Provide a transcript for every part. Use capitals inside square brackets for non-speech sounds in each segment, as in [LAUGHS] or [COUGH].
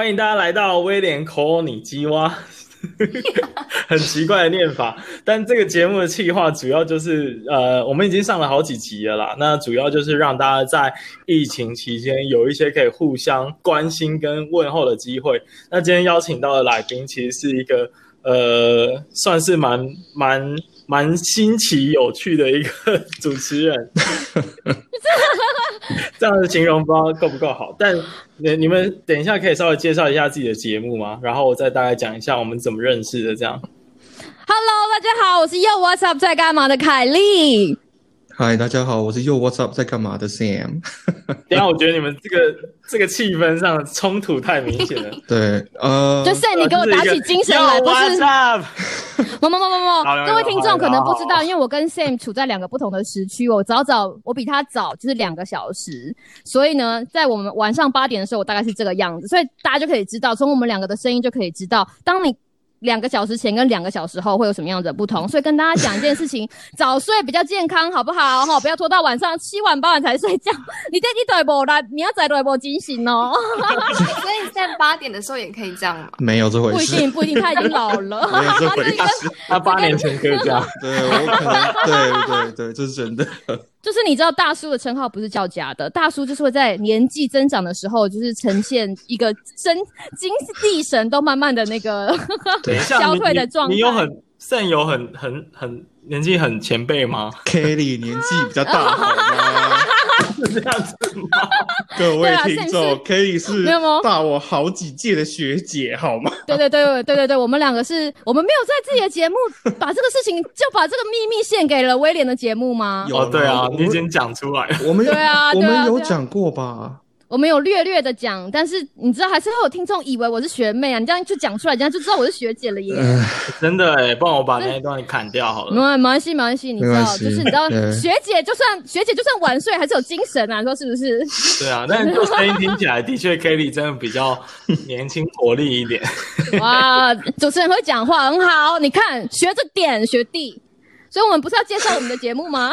欢迎大家来到威廉口你鸡蛙，[LAUGHS] 很奇怪的念法。但这个节目的企划主要就是，呃，我们已经上了好几集了啦。那主要就是让大家在疫情期间有一些可以互相关心跟问候的机会。那今天邀请到的来宾其实是一个，呃，算是蛮蛮。蛮新奇有趣的一个主持人，[LAUGHS] 这样的形容不知道够不够好。但你你们等一下可以稍微介绍一下自己的节目吗？然后我再大概讲一下我们怎么认识的。这样，Hello，大家好，我是 Yo What's Up 在干嘛的凯莉。嗨，大家好，我是 Yo What's Up 在干嘛的 Sam。[LAUGHS] 等下，我觉得你们这个这个气氛上冲突太明显了。[LAUGHS] 对，呃，就 Sam，你给我打起精神来，[LAUGHS] 不是？不不不不不，各位听众可能不知道，因为我跟 Sam 处在两个不同的时区，我早早我比他早就是两个小时，所以呢，在我们晚上八点的时候，我大概是这个样子，所以大家就可以知道，从我们两个的声音就可以知道，当你。两个小时前跟两个小时后会有什么样子的不同？所以跟大家讲一件事情：[LAUGHS] 早睡比较健康，好不好？哈，不要拖到晚上七晚八晚才睡觉。你这一对不来，你要再对不惊醒哦。[LAUGHS] 所以在八点的时候也可以这样吗？没有这回事。不一定，不一定，他已经老了。[LAUGHS] 没有这回事。他八年前可以这样。对，我可能对对对，这是真的。就是你知道大叔的称号不是叫假的，大叔就是会在年纪增长的时候，就是呈现一个身精气神都慢慢的那个 [LAUGHS] 消退的状态。你有很甚有很很很年纪很前辈吗？Kelly 年纪比较大好吗？是这样子吗？[LAUGHS] 各位听众，Kelly 是大我好几届的学姐，好吗？对对对对对对，我们两个是，我们没有在自己的节目 [LAUGHS] 把这个事情，就把这个秘密献给了威廉的节目吗？有，对啊，你已经讲出来了，我们对啊，我们有讲过吧？我们有略略的讲，但是你知道，还是会有听众以为我是学妹啊！你这样就讲出来，人家就知道我是学姐了耶。呃、真的哎，帮我把那一段砍掉好了。没没关系，没关系，你知道，就是你知道，[LAUGHS] 学姐就算学姐就算晚睡，还是有精神啊，你说是不是？对啊，但是声音听起来的确 Kelly 真的比较年轻活力一点。哇，主持人会讲话很好，你看学着点，学弟。所以，我们不是要介绍我们的节目 [LAUGHS] 吗？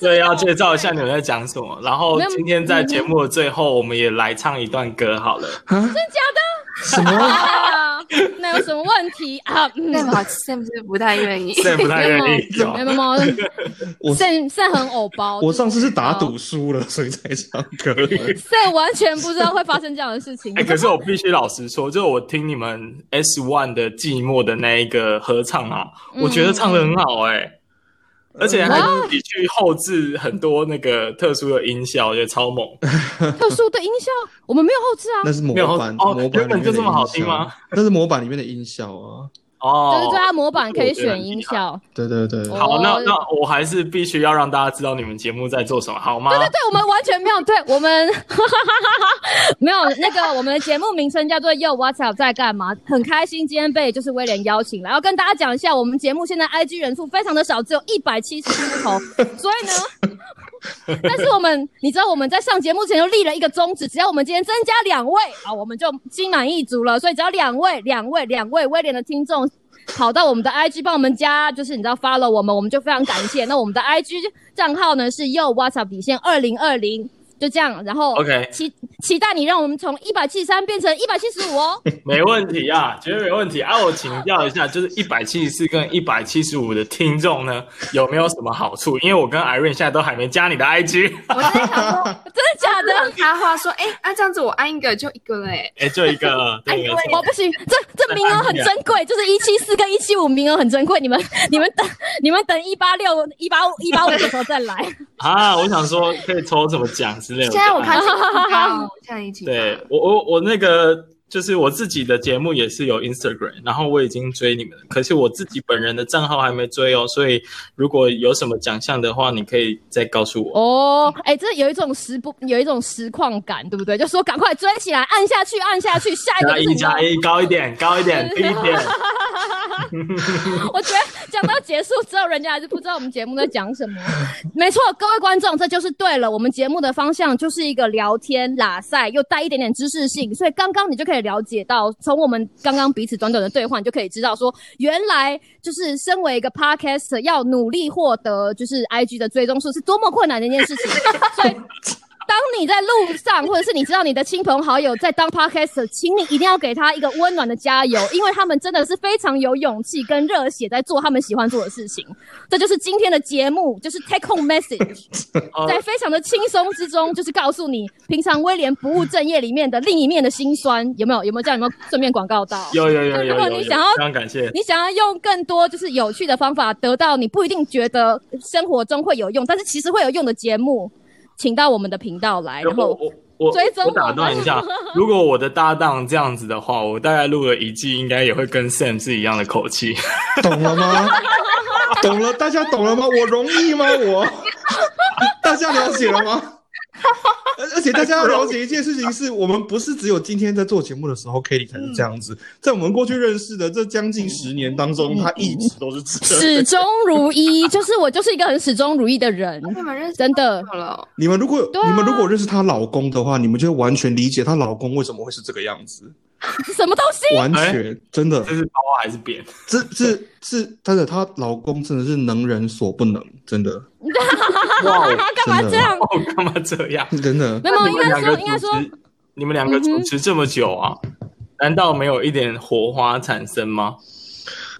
对，要介绍一下你们在讲什么。然后，今天在节目的最后，我们也来唱一段歌好了。真的假的？什么？[LAUGHS] 那有什么问题啊？Sam 是不太愿意，Sam 不太愿意。没有没有，Sam Sam 很偶包。我上次是打赌输了，所以才唱歌。Sam 完全不知道会发生这样的事情。哎，可是我必须老实说，就是我听你们 S One 的寂寞的那一个合唱啊，我觉得唱的很好哎。而且还自己去后置很多那个特殊的音效，我觉得超猛。[LAUGHS] 特殊的音效，我们没有后置啊。那是模板哦，原本就这么好听吗？那是模板里面的音效啊。哦，就是对，它模板可以选音效。对对对，好，那那我还是必须要让大家知道你们节目在做什么，好吗？对对对，我们完全没有，对 [LAUGHS] 我们 [LAUGHS] 没有那个我们的节目名称叫做 Yo What's Up 在干嘛？很开心今天被就是威廉邀请来，要跟大家讲一下，我们节目现在 IG 人数非常的少，只有一百七十出头，所以呢。[LAUGHS] 但是我们，你知道我们在上节目前就立了一个宗旨，只要我们今天增加两位啊，我们就心满意足了。所以只要两位、两位、两位威廉的听众跑到我们的 IG 帮我们加，就是你知道 follow 我们，我们就非常感谢。那我们的 IG 账号呢是 Yo What's Up 底线二零二零。就这样，然后 OK，期期待你让我们从一百七十三变成一百七十五哦。[LAUGHS] 没问题啊，绝对没问题啊！我请教一下，就是一百七十四跟一百七十五的听众呢，有没有什么好处？因为我跟 Irene 现在都还没加你的 IG。我在想说，[LAUGHS] 真的假的？他话说，哎，那这样子我按一个就一个嘞。哎，就一个，[LAUGHS] 对，我不行，这这名额很珍贵，就是一七四跟一七五名额很珍贵，你们你们等你们等一八六一八五一八五的时候再来。啊，我想说可以抽什么奖之类的。现在我看下 [LAUGHS] 一集。对我我我那个。就是我自己的节目也是有 Instagram，然后我已经追你们了，可是我自己本人的账号还没追哦，所以如果有什么奖项的话，你可以再告诉我哦。哎，这有一种实不有一种实况感，对不对？就说赶快追起来，按下去，按下去，下一个加一加一，[LAUGHS] 高一点，高一点，低一点。我觉得讲到结束之后，人家还是不知道我们节目在讲什么。没错，各位观众，这就是对了。我们节目的方向就是一个聊天、拉塞，又带一点点知识性，所以刚刚你就可以。了解到，从我们刚刚彼此短短的对话，你就可以知道说，原来就是身为一个 podcast，要努力获得就是 IG 的追踪数是多么困难的一件事情。所以，当你在路上，[LAUGHS] 或者是你知道你的亲朋好友在当 Podcaster，请你一定要给他一个温暖的加油，因为他们真的是非常有勇气跟热血在做他们喜欢做的事情。这就是今天的节目，就是 Take Home Message，[LAUGHS] 在非常的轻松之中，就是告诉你平常威廉不务正业里面的另一面的辛酸，有没有？有没有这样？有没有顺便广告到？有有有有，有，有，有。如果你想要，非常感谢。你想要用更多就是有趣的方法得到你不一定觉得生活中会有用，但是其实会有用的节目。请到我们的频道来，然后我我追踪我。我打断一下，[LAUGHS] 如果我的搭档这样子的话，我大概录了一季，应该也会跟 Sam 是一样的口气。懂了吗？懂了，大家懂了吗？我容易吗？我，大家了解了吗？[LAUGHS] 而且大家要了解一件事情，是我们不是只有今天在做节目的时候 Kitty 才是这样子。在我们过去认识的这将近十年当中，他一直都是始终如一。就是我就是一个很始终如一的人。真的。你们如果你们如果认识她老公的话，你们就会完全理解她老公为什么会是这个样子。[LAUGHS] 什么东西？完全真的。这是包还是扁？这是是真的，她老公真的是能人所不能，真的。[LAUGHS] 哇！干嘛这样？干嘛这样？真的。没有，应该说，应该说，你们两个主持这么久啊，难道没有一点火花产生吗？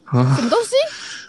啊？什么东西？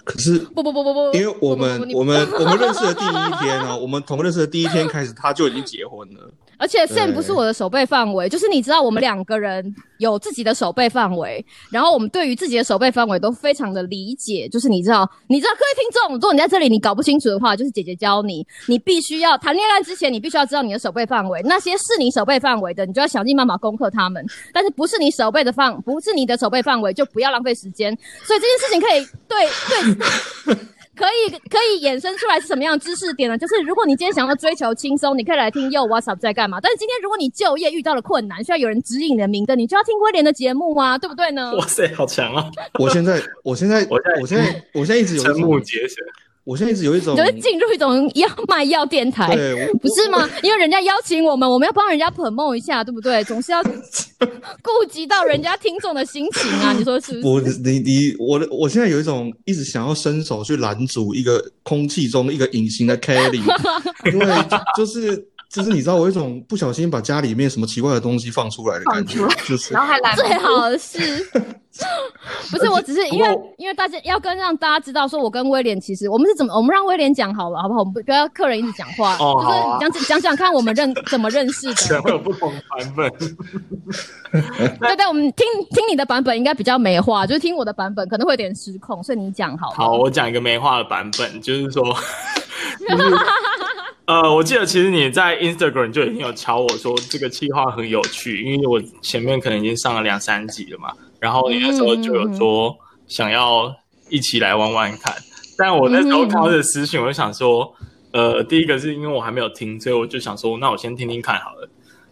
可是不不不不不，因为我们我们 [LAUGHS] 我们认识的第一天啊，我们从认识的第一天开始，他就已经结婚了。而且 Sam 不是我的手背范围，就是你知道，我们两个人有自己的守备范围，然后我们对于自己的守备范围都非常的理解。就是你知道，你知道，各位听众，如果你在这里你搞不清楚的话，就是姐姐教你，你必须要谈恋爱之前，你必须要知道你的守备范围，那些是你守备范围的，你就要想尽办法攻克他们。但是不是你守备的范，不是你的守备范围，就不要浪费时间。所以这件事情可以对对。对可以可以衍生出来是什么样的知识点呢？就是如果你今天想要追求轻松，你可以来听 Yo What's Up 在干嘛。但是今天如果你就业遇到了困难，需要有人指引你的明灯，你就要听威廉的节目啊，[LAUGHS] 对不对呢？哇塞，好强啊！我现在我现在我现在我现在我现在一直有瞠目结舌。我现在一直有一种，就是进入一种要卖药电台，对，不是吗？因为人家邀请我们，我们要帮人家 promote 一下，对不对？总是要 [LAUGHS] 顾及到人家听众的心情啊，[LAUGHS] 你说是不是？我你你我我现在有一种一直想要伸手去拦阻一个空气中一个隐形的 Kelly，[LAUGHS] 因为就是。就是你知道我有一种不小心把家里面什么奇怪的东西放出来的感觉，就是然后还来最好的是，[LAUGHS] 不是我只是因为因为大家要跟让大家知道说，我跟威廉其实我们是怎么，我们让威廉讲好了，好不好？我们不不要客人一直讲话，哦、就是讲讲讲看我们认怎么认识的，可能会有不同版本。[LAUGHS] 对对，我们听听你的版本应该比较没话，就是听我的版本可能会有点失控，所以你讲好了。好，我讲一个没话的版本，就是说。就 [LAUGHS] 是呃，我记得其实你在 Instagram 就已经有敲我说这个企划很有趣，因为我前面可能已经上了两三集了嘛，然后你那时候就有说想要一起来玩玩看，但我那时候看到这个私讯，我就想说，呃，第一个是因为我还没有听，所以我就想说，那我先听听看好了。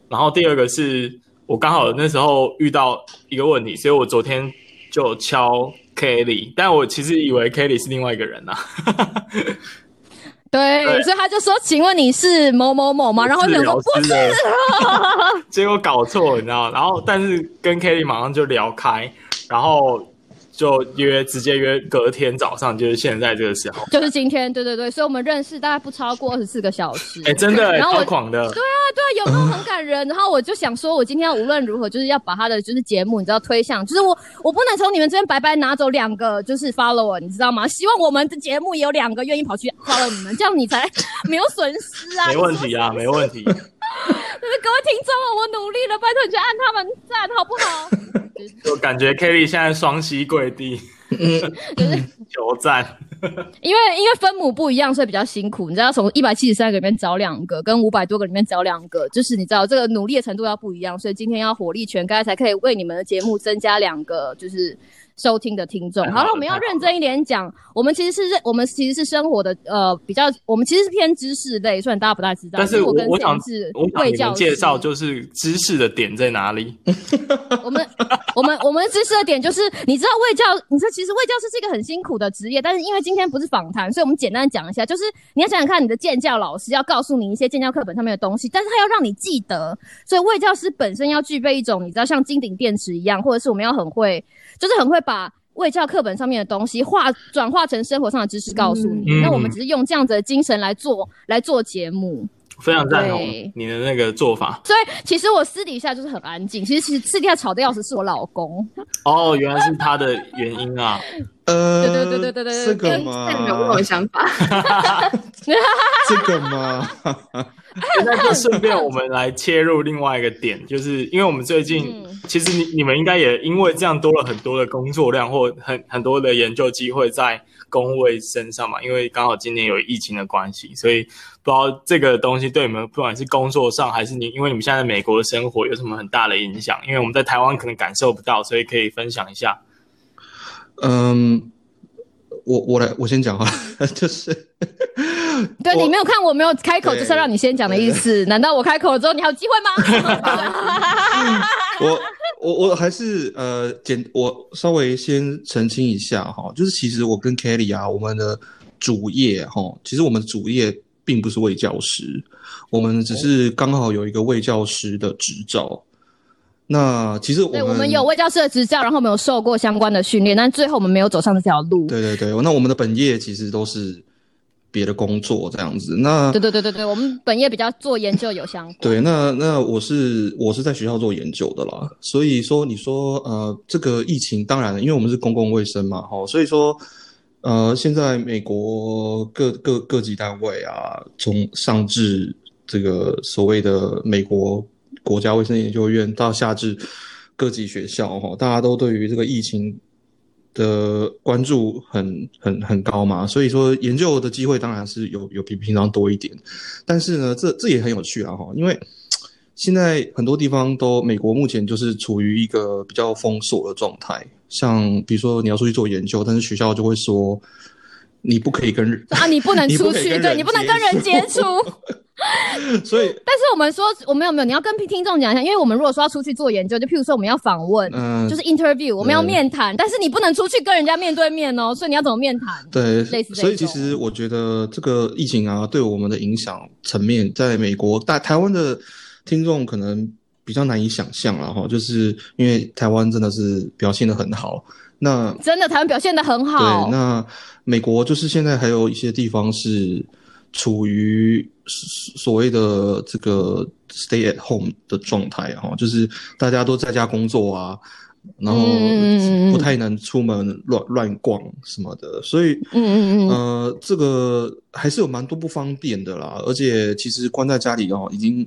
然后第二个是我刚好那时候遇到一个问题，所以我昨天就敲 Kelly，但我其实以为 Kelly 是另外一个人呐、啊。对，对，所以他就说：“请问你是某某某吗？”然后我想说：“不是。[LAUGHS] ”结果搞错了，你知道？然后，但是跟 Kelly 马上就聊开，然后。就约直接约隔天早上，就是现在这个时候，就是今天，对对对，所以我们认识大概不超过二十四个小时，哎、欸，真的，然后我狂的，对啊，对啊，有没有很感人？然后我就想说，我今天要无论如何就是要把他的就是节目，你知道推向，就是我我不能从你们这边白白拿走两个就是 follower，你知道吗？[LAUGHS] 希望我们的节目也有两个愿意跑去 follow 你们，这样你才没有损失啊，没问题啊，没问题。就 [LAUGHS] 是各位听众，我努力了，拜托你去按他们赞好不好？[LAUGHS] 就感觉 Kelly 现在双膝跪地，就是 [LAUGHS] 求赞。因为因为分母不一样，所以比较辛苦。你知道，从一百七十三个里面找两个，跟五百多个里面找两个，就是你知道这个努力的程度要不一样，所以今天要火力全开，才可以为你们的节目增加两个，就是。收听的听众，好了，我们要认真一点讲。我们其实是认，我们其实是生活的，呃，比较，我们其实是偏知识类，虽然大家不大知道。但是我，我跟我想是我想你们介绍就是知识的点在哪里？[LAUGHS] 我们我们我们知识的点就是，你知道卫教，你说其实卫教师是一个很辛苦的职业，但是因为今天不是访谈，所以我们简单讲一下，就是你要想想看，你的建教老师要告诉你一些建教课本上面的东西，但是他要让你记得，所以卫教师本身要具备一种，你知道像金顶电池一样，或者是我们要很会，就是很会把。卫教课本上面的东西化转化成生活上的知识，告诉你、嗯。那我们只是用这样子的精神来做来做节目。非常赞同你的那个做法。所以其实我私底下就是很安静，其实其实私底下吵得要死是我老公。哦，原来是他的原因啊。[LAUGHS] 呃，对对对对对对这个哎，嘛，那你有不同想法？这个吗，那就顺便我们来切入另外一个点，就是因为我们最近，嗯其实你你们应该也因为这样多了很多的工作量或很很多的研究机会在工位身上嘛，因为刚好今年有疫情的关系，所以不知道这个东西对你们不管是工作上还是你，因为你们现在在美国的生活有什么很大的影响？因为我们在台湾可能感受不到，所以可以分享一下。嗯，我我来，我先讲啊，就是 [LAUGHS] 对你没有看，我没有开口，就是要让你先讲的意思。难道我开口了之后，你还有机会吗？我我我还是呃简我稍微先澄清一下哈，就是其实我跟 Kelly 啊，我们的主业哈，其实我们主业并不是卫教师，我们只是刚好有一个卫教师的执照。那其实我们，我们有卫教师的执照，然后我们有受过相关的训练，但最后我们没有走上这条路。对对对，那我们的本业其实都是别的工作这样子。那对对对对对，我们本业比较做研究有相关。对，那那我是我是在学校做研究的啦，所以说你说呃这个疫情，当然，因为我们是公共卫生嘛，齁，所以说呃现在美国各各各级单位啊，从上至这个所谓的美国国家卫生研究院到下至各级学校，哈，大家都对于这个疫情的关注很很很高嘛，所以说研究的机会当然是有有比平常多一点，但是呢，这这也很有趣啊哈，因为现在很多地方都美国目前就是处于一个比较封锁的状态，像比如说你要出去做研究，但是学校就会说你不可以跟人 [LAUGHS] 啊，你不能出去，对你不能跟人接触。[LAUGHS] 所以 [LAUGHS] 但是我们说，我没有没有，你要跟听众讲一下，因为我们如果说要出去做研究，就譬如说我们要访问，嗯就是 interview，我们要面谈，但是你不能出去跟人家面对面哦，所以你要怎么面谈？对类似所以其实我觉得这个疫情啊，对我们的影响层面，在美国大台湾的听众可能比较难以想象了哈，就是因为台湾真的是表现得很好，那真的台湾表现的很好。对，那美国就是现在还有一些地方是处于所谓的这个 stay at home 的状态哈，就是大家都在家工作啊，然后嗯不太能出门乱乱逛什么的，所以嗯嗯嗯呃，这个还是有蛮多不方便的啦。而且其实关在家里哦，已经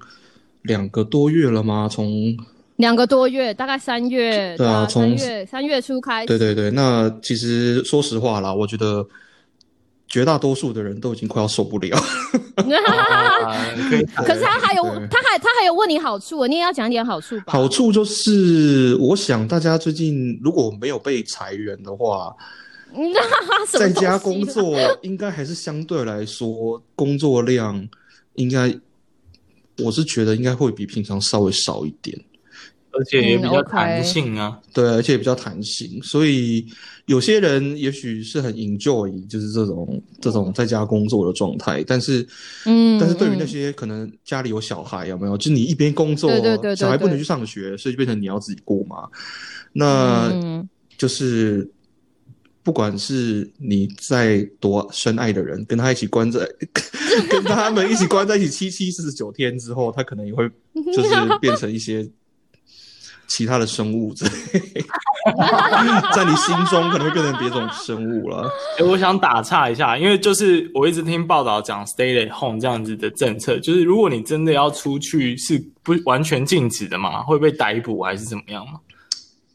两个多月了嘛？从两个多月，大概三月，对啊从三月三月初开始。对对对，那其实说实话啦，我觉得绝大多数的人都已经快要受不了。啊 [LAUGHS] 可以可是他还有，他还他还有问你好处，你也要讲一点好处吧？好处就是，我想大家最近如果没有被裁员的话，[LAUGHS] 在家工作应该还是相对来说工作量应该，我是觉得应该会比平常稍微少一点。而且也比较弹性啊。对，而且也比较弹性，所以有些人也许是很 enjoy 就是这种这种在家工作的状态，但是，嗯但是对于那嗯些可能家里有小孩，有没有？就你一边工作，对对对对小孩不能去上学，所以就变成你要自己过嘛。那嗯就是不管是你在多深爱的人，跟他一起关在，跟他们一起关在一起七七四十九天之后，他可能也会就是变成一些其他的生物之类，[LAUGHS] 在你心中可能会变成别种生物了。欸，我想打岔一下，因为就是我一直听报道讲 stay at home 这样子的政策，就是如果你真的要出去，是不完全禁止的吗？会被逮捕还是怎么样吗？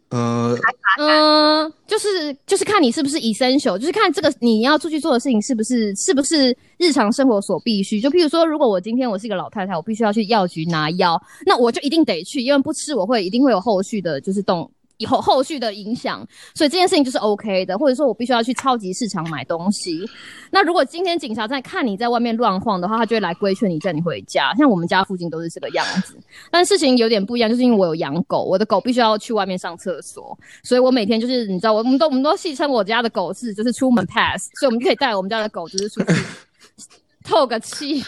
呃，嗯，就是就是看你是不是 essential，就是看这个你要出去做的事情是不是是不是日常生活所必须。就譬如说，如果我今天我是一个老太太，我必须要去药局拿药，那我就一定得去，因为不吃我会一定会有后续的，就是动。以后后续的影响，所以这件事情就是 OK 的，或者说我必须要去超级市场买东西。那如果今天警察在看你在外面乱晃的话，他就会来规劝你，叫你回家。像我们家附近都是这个样子，但事情有点不一样，就是因为我有养狗，我的狗必须要去外面上厕所，所以我每天就是你知道，我们都我们都戏称我家的狗是就是出门 pass，所以我们就可以带我们家的狗就是出去 [LAUGHS] 透个气。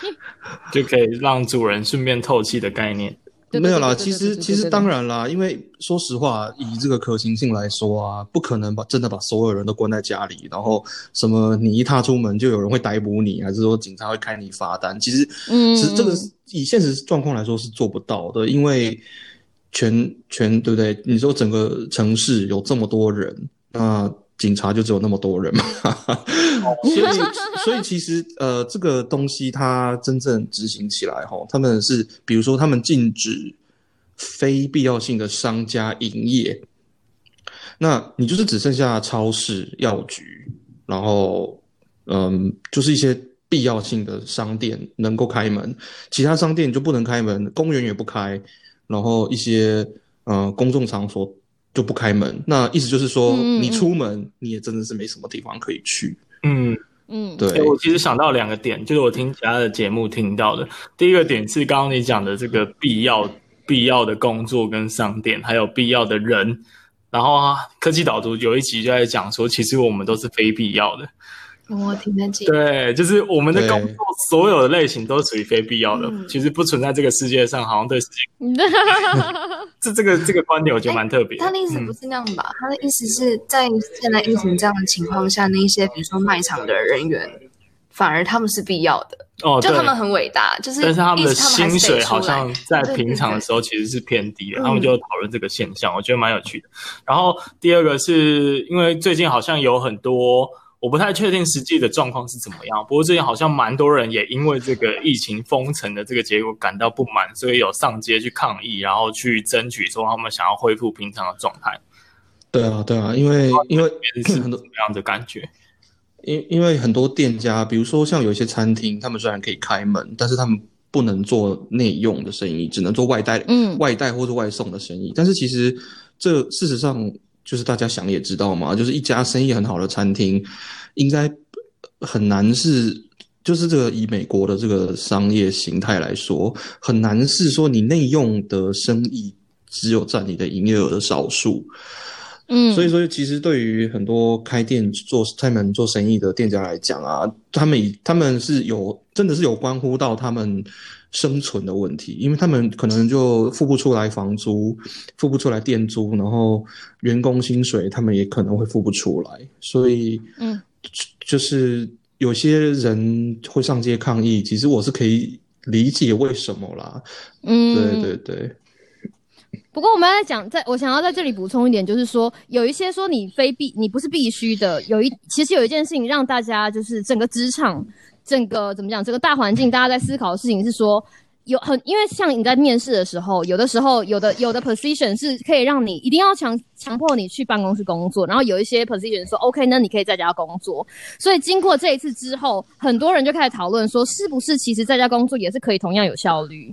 就可以让主人顺便透气的概念。对对对没有啦，其实其实当然啦，因为说实话，以这个可行性来说啊，不可能把真的把所有人都关在家里，然后什么你一踏出门就有人会逮捕你，还是说警察会开你罚单？其实，嗯是这个以现实状况来说是做不到的，因为全全对不对？你说整个城市有这么多人，那警察就只有那么多人嘛，所以所以其实呃，这个东西它真正执行起来哈，他们是比如说他们禁止非必要性的商家营业，那你就是只剩下超市、药局，然后嗯，就是一些必要性的商店能够开门，其他商店就不能开门，公园也不开，然后一些呃公众场所。就不开门，那意思就是说，嗯你出门你也真的是没什么地方可以去。嗯，嗯，对欸我其实想到两个点，就是我听其他的节目听到的。第一个点是刚刚你讲的这个必要必要的工作跟商店，还有必要的人。然后啊，科技导读有一集就在讲说，其实我们都是非必要的。我听得见。对，就是我们的工作所有的类型都属于非必要的，嗯其实不存在这个世界上，好像对世界 [LAUGHS] 这这个这个观点，我觉得蛮特别的。他的意思嗯不是那样吧？他的意思是在现在疫情这样的情况下，那一些比如说卖场的人员，反而他们是必要的，哦，就他们很伟大，就是但是他们的薪水好像在平常的时候其实是偏低的，嗯他们就讨论这个现象，我觉得蛮有趣的。然后第二个是因为最近好像有很多，我不太确定实际的状况是怎么样，不过最近好像蛮多人也因为这个疫情封城的这个结果感到不满，所以有上街去抗议，然后去争取说他们想要恢复平常的状态。对啊，对啊，因为因为是什么很多样的感觉？[COUGHS] 因因为很多店家，比如说像有一些餐厅，他们虽然可以开门，但是他们不能做内用的生意，只能做外带，嗯外带或者外送的生意。但是其实这事实上就是大家想也知道嘛，就是一家生意很好的餐厅，应该很难是，就是这个以美国的这个商业形态来说，很难是说你内用的生意只有占你的营业额的少数。嗯，所以说，其实对于很多开店做开门做生意的店家来讲啊，他们以他们是有真的是有关乎到他们生存的问题，因为他们可能就付不出来房租，付不出来店租，然后员工薪水他们也可能会付不出来，所以嗯，就是有些人会上街抗议，其实我是可以理解为什么啦，嗯，对对对。不过我们要讲，在我想要在这里补充一点，就是说有一些说你非必，你不是必须的。有一其实有一件事情让大家就是整个职场，整个怎么讲，这个大环境，大家在思考的事情是说，有很因为像你在面试的时候，有的时候有的有的 position 是可以让你一定要强强迫你去办公室工作，然后有一些 position 说 OK，那你可以在家工作。所以经过这一次之后，很多人就开始讨论说，是不是其实在家工作也是可以同样有效率。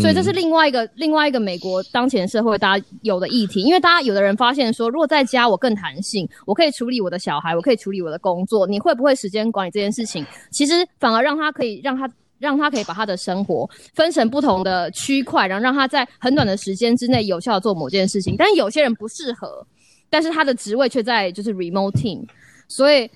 所以这是另外一个另外一个美国当前社会大家有的议题，因为大家有的人发现说，如果在家我更弹性，我可以处理我的小孩，我可以处理我的工作，你会不会时间管理这件事情？其实反而让他可以让他让他可以把他的生活分成不同的区块，然后让他在很短的时间之内有效做某件事情。但有些人不适合，但是他的职位却在就是 remote team，所以。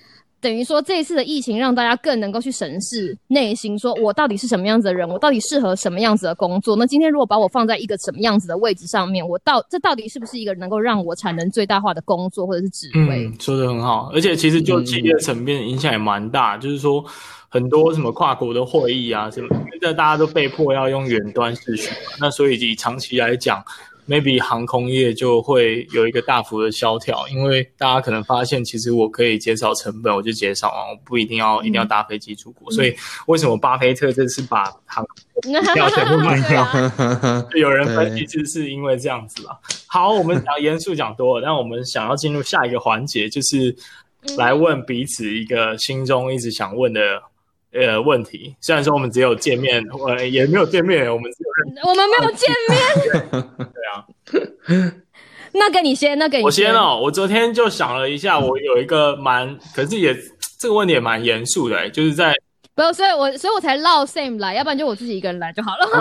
等于说，这一次的疫情让大家更能够去审视内心，说我到底是什么样子的人，我到底适合什么样子的工作。那今天如果把我放在一个什么样子的位置上面，我到这到底是不是一个能够让我产能最大化的工作或者是职位？嗯，说的很好，而且其实就企业层面影响也蛮大，嗯、就是说很多什么跨国的会议啊什么，现在大家都被迫要用远端视讯，那所以以长期来讲。Maybe 航空业就会有一个大幅的萧条，因为大家可能发现，其实我可以减少成本，我就减少啊，我不一定要、嗯、一定要搭飞机出国。嗯、所以为什么巴菲特这次把航空票全部卖掉？啊、有人分析，就是因为这样子啦。好，我们讲严肃讲多了，但我们想要进入下一个环节，就是来问彼此一个心中一直想问的。呃，问题虽然说我们只有见面，呃，也没有见面，我们只有我们没有见面，[LAUGHS] 对啊。那给你先，那给你先。我先哦，我昨天就想了一下，我有一个蛮，可是也这个问题也蛮严肃的，就是在不，所以我所以我才绕 same 来，要不然就我自己一个人来就好了。[LAUGHS]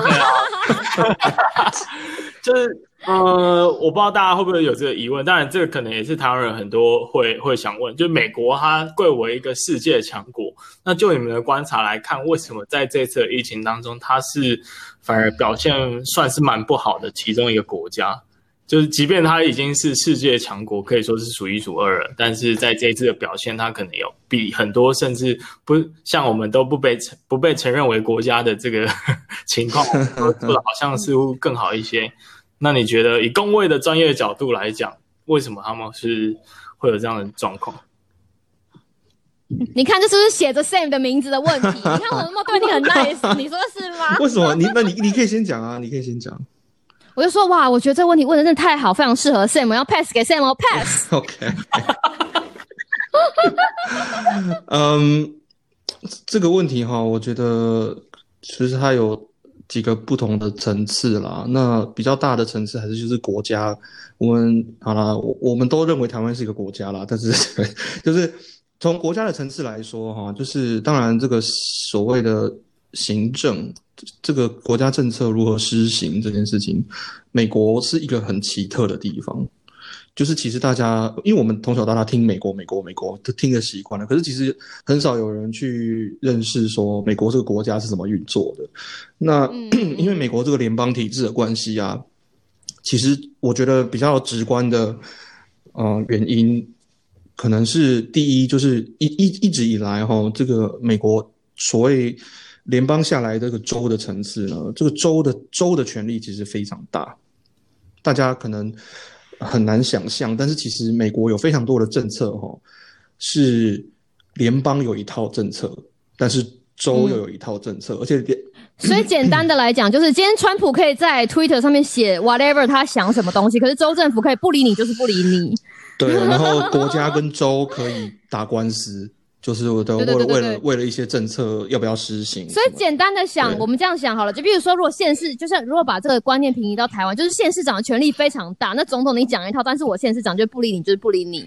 就是呃，我不知道大家会不会有这个疑问，当然这个可能也是台湾人很多会会想问，就美国它贵为一个世界强国，那就你们的观察来看，为什么在这次的疫情当中，它是反而表现算是蛮不好的其中一个国家？就是即便他已经是世界强国，可以说是数一数二了，但是在这一次的表现，他可能有比很多甚至不像我们都不被承不被承认为国家的这个 [LAUGHS] 情况，做的好像似乎更好一些。那你觉得以工位的专业角度来讲，为什么他们是会有这样的状况？[LAUGHS] 你看这是不是写着 Sam 的名字的问题？你看我那么对你很 nice，你说是吗？为什么？你那你你可以先讲啊，你可以先讲。我就说哇，我觉得这个问题问的真的太好，非常适合 Sam，要 pass 给 Sam，我 pass。[LAUGHS] OK。[LAUGHS] 嗯，这个问题哈，我觉得其实它有几个不同的层次啦。那比较大的层次还是就是国家，我们好啦，我我们都认为台湾是一个国家啦，但是 [LAUGHS] 就是从国家的层次来说哈，就是当然这个所谓的行政。这个国家政策如何施行这件事情，美国是一个很奇特的地方。就是其实大家，因为我们从小到大听美国、美国、美国都听得习惯了，可是其实很少有人去认识说美国这个国家是怎么运作的。那因为美国这个联邦体制的关系啊，其实我觉得比较直观的，呃，原因可能是第一，就是一一一直以来哈，这个美国所谓。联邦下来这个州的层次呢，这个州的州的权力其实非常大，大家可能很难想象，但是其实美国有非常多的政策哈，是联邦有一套政策，但是州又有一套政策，嗯、而且所以 [CLEARS THROAT] 简单的来讲，就是今天川普可以在 Twitter 上面写 whatever 他想什么东西，可是州政府可以不理你，就是不理你。对，然后国家跟州可以打官司。就是我的为了为了为了一些政策要不要实行，所以简单的想，我们这样想好了，就比如说，如果县市，就像如果把这个观念平移到台湾，就是县市长的权力非常大，那总统你讲一套，但是我县市长就不理你，就是不理你。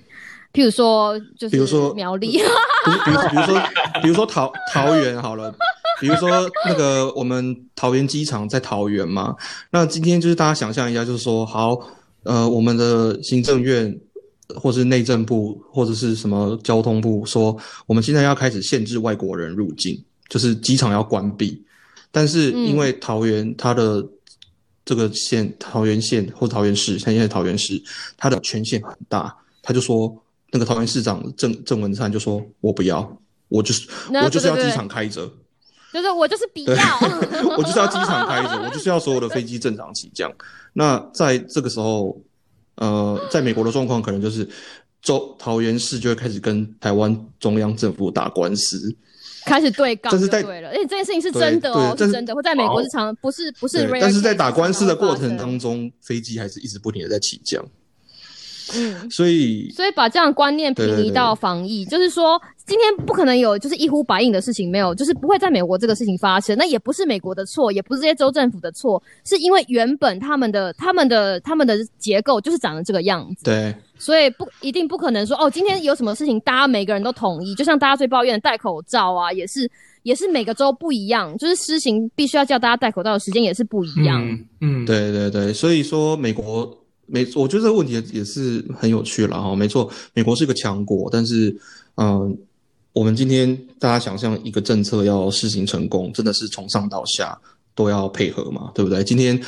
譬如说，就是比如说苗栗，比如比如比如说比如说桃桃园好了，比如说那个我们桃园机场在桃园嘛，那今天就是大家想象一下，就是说好，呃，我们的行政院。或是内政部或者是什么交通部说，我们现在要开始限制外国人入境，就是机场要关闭。但是因为桃园它的这个县，桃园县或桃园市，像现在桃园市，它的权限很大，他就说那个桃园市长郑郑文灿就说，我不要，我就是我就是要机场开着，就是我就是 [LAUGHS] 我就是要机场开着，我就是要所有的飞机正常起降。那在这个时候。呃，在美国的状况可能就是，州桃园市就会开始跟台湾中央政府打官司，开始对杠，这是在对了，而且这件事情是真的哦，是真的，会在美国是常不是不是，但是在打官司的过程当中，飞机还是一直不停的在起降。嗯，所以所以把这样的观念平移到防疫，就是说今天不可能有就是一呼百应的事情，没有，就是不会在美国这个事情发生。那也不是美国的错，也不是这些州政府的错，是因为原本他们的他们的他们的结构就是长得这个样子。对，所以不一定不可能说哦，今天有什么事情大家每个人都统一，就像大家最抱怨的戴口罩啊，也是也是每个州不一样，就是施行必须要叫大家戴口罩的时间也是不一样。嗯，嗯对对对，所以说美国。没错，我觉得这个问题也是很有趣了哈。没错，美国是一个强国，但是，嗯、我们今天大家想象一个政策要实行成功，真的是从上到下都要配合嘛，对不对？今天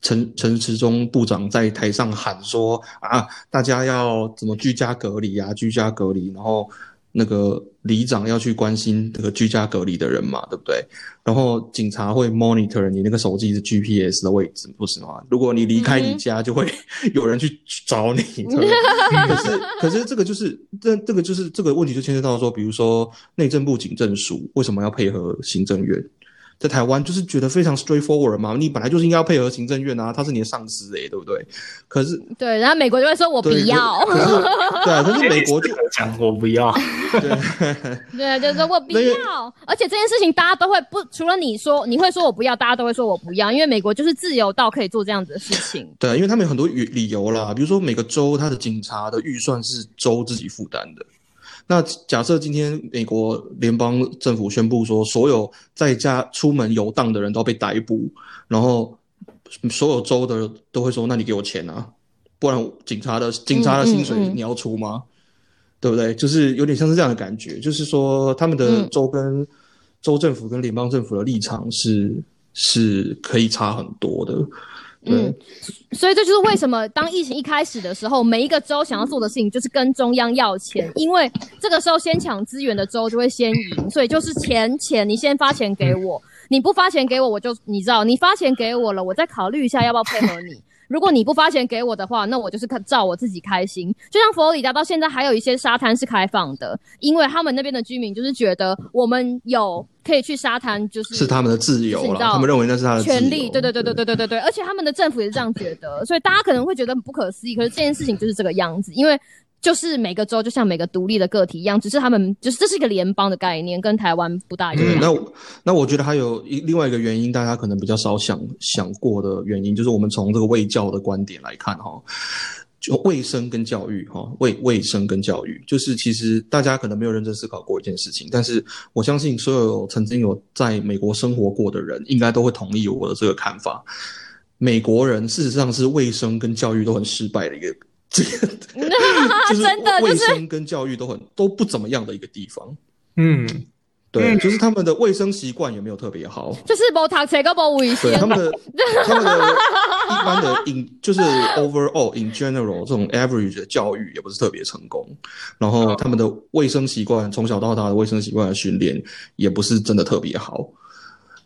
陈陈时中部长在台上喊说啊，大家要怎么居家隔离啊，居家隔离，然后。那个里长要去关心这个居家隔离的人嘛，对不对？然后警察会 monitor 你那个手机的 GPS 的位置，不是吗？如果你离开你家，就会有人去找你。对对？[LAUGHS] 可是，可是这个就是这这个就是这个问题就牵涉到说，比如说内政部警政署为什么要配合行政院？在台湾就是觉得非常 straightforward 嘛，你本来就是应该要配合行政院啊，他是你的上司诶、欸，对不对？可是对，然后美国就会说我不要，对，可是，[LAUGHS] 对啊，可是美国就 [LAUGHS] 讲我不要，对，[LAUGHS] 对，就是说我不要，而且这件事情大家都会不，除了你说你会说我不要，大家都会说我不要，因为美国就是自由到可以做这样子的事情。对，因为他们有很多理理由啦，比如说每个州它的警察的预算是州自己负担的。那假设今天美国联邦政府宣布说，所有在家出门游荡的人都被逮捕，然后所有州的都会说，那你给我钱啊，不然警察的警察的薪水你要出吗？嗯嗯嗯对不对？就是有点像是这样的感觉，就是说他们的州跟州政府跟联邦政府的立场是、嗯、是可以差很多的。对嗯，所以这就是为什么当疫情一开始的时候，每一个州想要做的事情就是跟中央要钱，因为这个时候先抢资源的州就会先赢，所以就是钱钱，你先发钱给我，你不发钱给我，我就你知道，你发钱给我了，我再考虑一下要不要配合你。如果你不发钱给我的话，那我就是照我自己开心。就像佛罗里达到现在还有一些沙滩是开放的，因为他们那边的居民就是觉得我们有可以去沙滩，就是是他们的自由了。他们认为那是他的权利。对对对对对对对对，而且他们的政府也是这样觉得，所以大家可能会觉得很不可思议。可是这件事情就是这个样子，因为。就是每个州就像每个独立的个体一样，只是他们就是这是一个联邦的概念，跟台湾不大一样。那那我觉得还有一另外一个原因，大家可能比较少想想过的原因，就是我们从这个卫教的观点来看哈，就卫生跟教育哈，卫卫生跟教育，就是其实大家可能没有认真思考过一件事情，但是我相信所有曾经有在美国生活过的人，应该都会同意我的这个看法。美国人事实上是卫生跟教育都很失败的一个。这个 [LAUGHS] 就是卫生跟教育都很都不怎么样的一个地方。嗯，对，就是他们的卫生习惯也没有特别好。就是无读无卫生。对，他们的 [LAUGHS] 他们的一般的 in 就是 overall in general 这种 average 的教育也不是特别成功。然后他们的卫生习惯从小到大的卫生习惯的训练也不是真的特别好。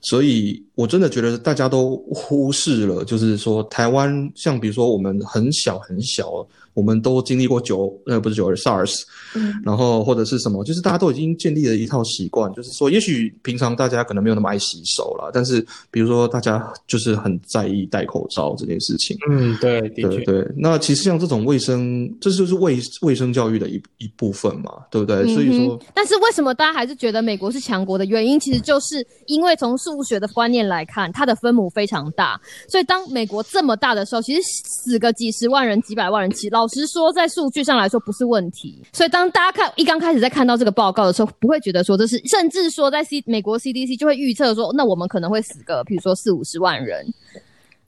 所以，我真的觉得大家都忽视了，就是说，台湾像比如说，我们很小很小。我们都经历过九，呃，不是九二 SARS，嗯，然后或者是什么，就是大家都已经建立了一套习惯，就是说，也许平常大家可能没有那么爱洗手了，但是比如说大家就是很在意戴口罩这件事情。嗯，对，的确，对对。那其实像这种卫生，这就是卫卫生教育的一一部分嘛，对不对？嗯、所以说，但是为什么大家还是觉得美国是强国的原因，其实就是因为从数数学的观念来看，它的分母非常大，所以当美国这么大的时候，其实死个几十万人、几百万人，其实老实说，在数据上来说不是问题，所以当大家看一刚开始在看到这个报告的时候，不会觉得说这是，甚至说在 C 美国 CDC 就会预测说，那我们可能会死个，比如说四五十万人。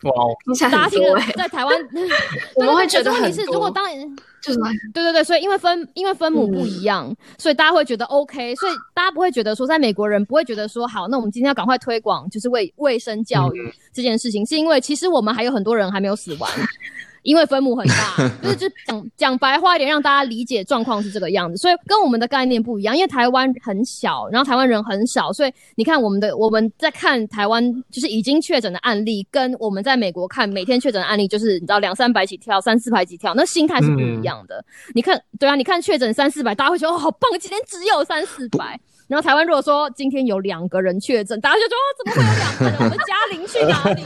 哇，大家听了在台湾 [LAUGHS] [LAUGHS] 我们会觉得很多。如果当然就是对对对，所以因为分因为分母不一样，嗯、所以大家会觉得 OK，所以大家不会觉得说，在美国人不会觉得说，好，那我们今天要赶快推广就是卫卫生教育这件事情，嗯、是因为其实我们还有很多人还没有死完。[LAUGHS] 因为分母很大，[LAUGHS] 就是就讲讲白话一点，让大家理解状况是这个样子，所以跟我们的概念不一样。因为台湾很小，然后台湾人很少，所以你看我们的我们在看台湾就是已经确诊的案例，跟我们在美国看每天确诊的案例，就是你知道两三百起跳，三四百起跳，那心态是不一样的。嗯、你看，对啊，你看确诊三四百，大家会觉得哦好棒，今天只有三四百。然后台湾如果说今天有两个人确诊，大家就说哦怎么会有两个人？我们嘉玲去哪里？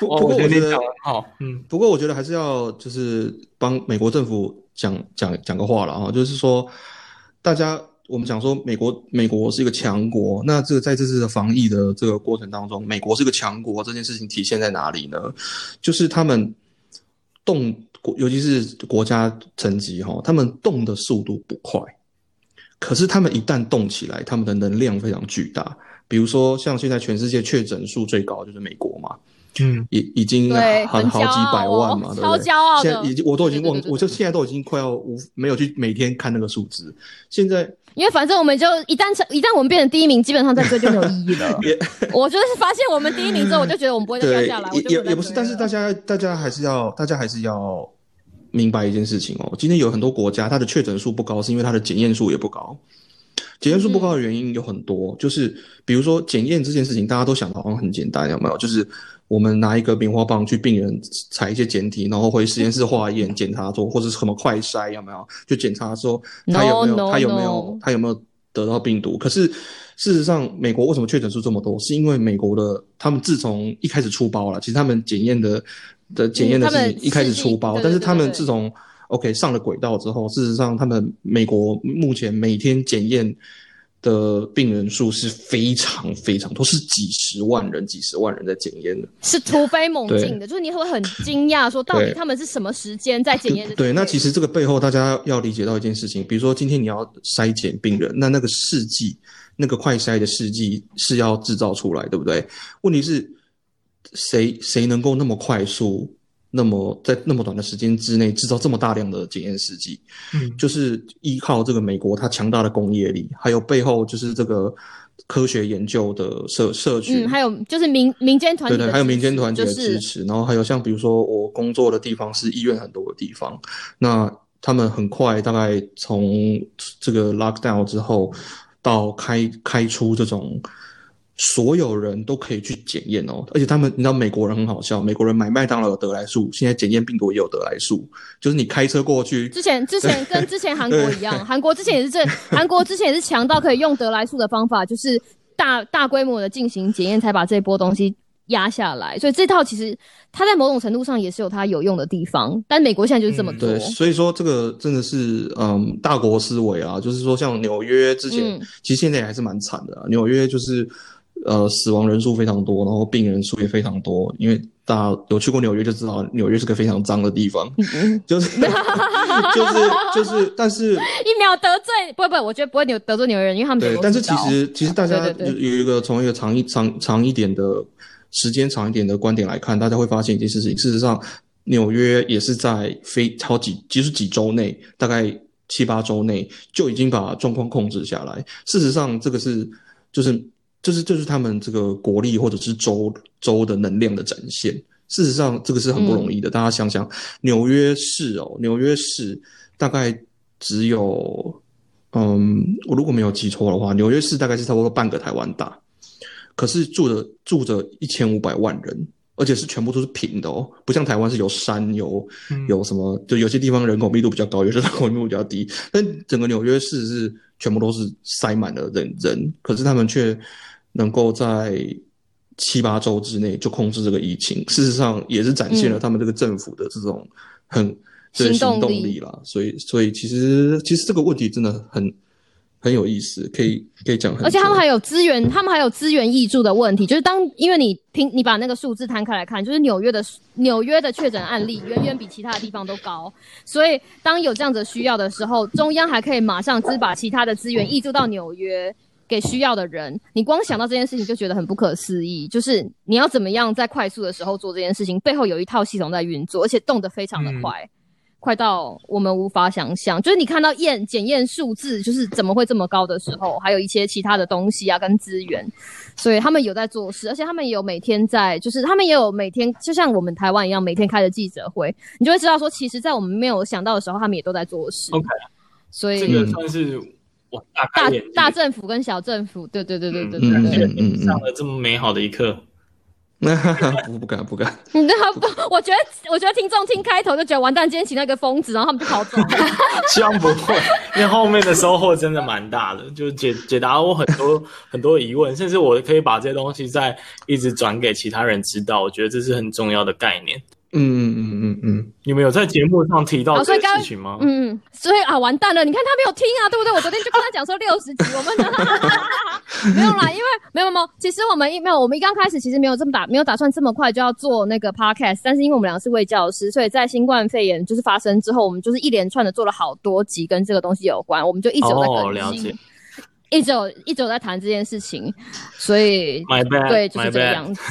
不过我觉得好，嗯，不过我觉得还是要就是帮美国政府讲讲讲个话了哈，就是说大家我们讲说美国美国是一个强国，那这个在这次的防疫的这个过程当中，美国是个强国这件事情体现在哪里呢？就是他们动国，尤其是国家层级哈，他们动的速度不快。可是他们一旦动起来，他们的能量非常巨大。比如说，像现在全世界确诊数最高就是美国嘛，嗯，已已经很好几百万嘛，对不对？超骄傲的。现在已经我都已经忘，我就现在都已经快要无没有去每天看那个数字。现在因为反正我们就一旦成一旦我们变成第一名，基本上在这就没有意义了。[LAUGHS] 也我就是发现我们第一名之后，我就觉得我们不会再掉下来。也也不是，但是大家大家还是要大家还是要。明白一件事情哦，今天有很多国家，它的确诊数不高，是因为它的检验数也不高。检验数不高的原因有很多，嗯、就是比如说检验这件事情，大家都想的好像很简单，有没有？就是我们拿一个棉花棒去病人采一些检体，然后回实验室化验检查做，或者是什么快筛，有没有？就检查说他有没有 no, no, no. 他有没有他有没有得到病毒？可是事实上，美国为什么确诊数这么多？是因为美国的他们自从一开始出包了，其实他们检验的。的检验的事情一开始出包，但是他们自从 OK 上了轨道之后，事实上他们美国目前每天检验的病人数是非常非常多，是几十万人、几十万人在检验的，是突飞猛进的。就是你会很惊讶，说到底他们是什么时间在检验的？对，那其实这个背后大家要理解到一件事情，比如说今天你要筛检病人，那那个试剂，那个快筛的试剂是要制造出来，对不对？问题是。谁谁能够那么快速，那么在那么短的时间之内制造这么大量的检验试剂？嗯，就是依靠这个美国它强大的工业力，还有背后就是这个。科学研究的社社区，嗯，还有就是民民间团体，对对，还有民间团体的就是、支持，然后还有像比如说我工作的地方是医院很多的地方，那他们很快大概从这个 lockdown 之后到开开出这种。所有人都可以去检验哦，而且他们，你知道美国人很好笑，美国人买麦当劳有得来速，现在检验病毒也有得来速，就是你开车过去。之前之 [LAUGHS] 前跟之前韩国一样，韩国之前也是这，[LAUGHS] 韩国之前也是强到可以用得来速的方法，就是大大规模的进行检验，才把这波东西压下来。所以这套其实它在某种程度上也是有它有用的地方，但美国现在就是这么多。嗯、对，所以说这个真的是嗯大国思维啊，就是说像纽约之前，嗯、其实现在也还是蛮惨的啊，纽约就是。呃，死亡人数非常多，然后病人数也非常多。因为大家有去过纽约就知道，纽约是个非常脏的地方，[LAUGHS] 就是 [LAUGHS] 就是就是，但是一秒得罪不不，我觉得不会得得罪纽约人，因为他们对。但是其实其实大家有一个从一个长一长长一点的时间长一点的观点来看，大家会发现一件事情。事实上，纽约也是在非好几其实几周内，大概七八周内就已经把状况控制下来。事实上，这个是就是。就是就是他们这个国力或者是州州的能量的展现。事实上，这个是很不容易的。嗯、大家想想，纽约市哦，纽约市大概只有，嗯，我如果没有记错的话，纽约市大概是差不多半个台湾大，可是住着住着一千五百万人，而且是全部都是平的哦，不像台湾是有山有有什么，就有些地方人口密度比较高，有些人口密度比较低。但整个纽约市是全部都是塞满了人人，可是他们却。能够在七八周之内就控制这个疫情，事实上也是展现了他们这个政府的这种很、嗯、行动力啦。所以，所以其实其实这个问题真的很很有意思，可以可以讲很。而且他们还有资源，他们还有资源溢注的问题，就是当因为你听你把那个数字摊开来看，就是纽约的纽约的确诊案例远远比其他的地方都高，所以当有这样子需要的时候，中央还可以马上只把其他的资源溢注到纽约。给需要的人，你光想到这件事情就觉得很不可思议。就是你要怎么样在快速的时候做这件事情，背后有一套系统在运作，而且动得非常的快，嗯、快到我们无法想象。就是你看到验检验数字，就是怎么会这么高的时候，还有一些其他的东西啊，跟资源，所以他们有在做事，而且他们也有每天在，就是他们也有每天，就像我们台湾一样，每天开的记者会，你就会知道说，其实，在我们没有想到的时候，他们也都在做事。OK，所以这个算是。大大政府跟小政府，对对对对对对对，上了这么美好的一课，[LAUGHS] 不不敢不敢。[LAUGHS] 你知道不？我觉得我觉得听众听开头就觉得完蛋，今天请那个疯子，然后他们就跑走了。[LAUGHS] 希望不会，因为后面的收获真的蛮大的，就解解答我很多很多疑问，甚至我可以把这些东西再一直转给其他人知道。我觉得这是很重要的概念。嗯嗯嗯嗯嗯，你们有在节目上提到这个事情吗？嗯，所以啊，完蛋了！你看他没有听啊，对不对？我昨天就跟他讲说六十集，我们 [LAUGHS] 没有啦，因为没有没有，其实我们一没有，我们一刚开始其实没有这么打，没有打算这么快就要做那个 podcast，但是因为我们俩是位教师，所以在新冠肺炎就是发生之后，我们就是一连串的做了好多集跟这个东西有关，我们就一直有在更新。哦，了解。一直有一直有在谈这件事情，所以对就是这个样子。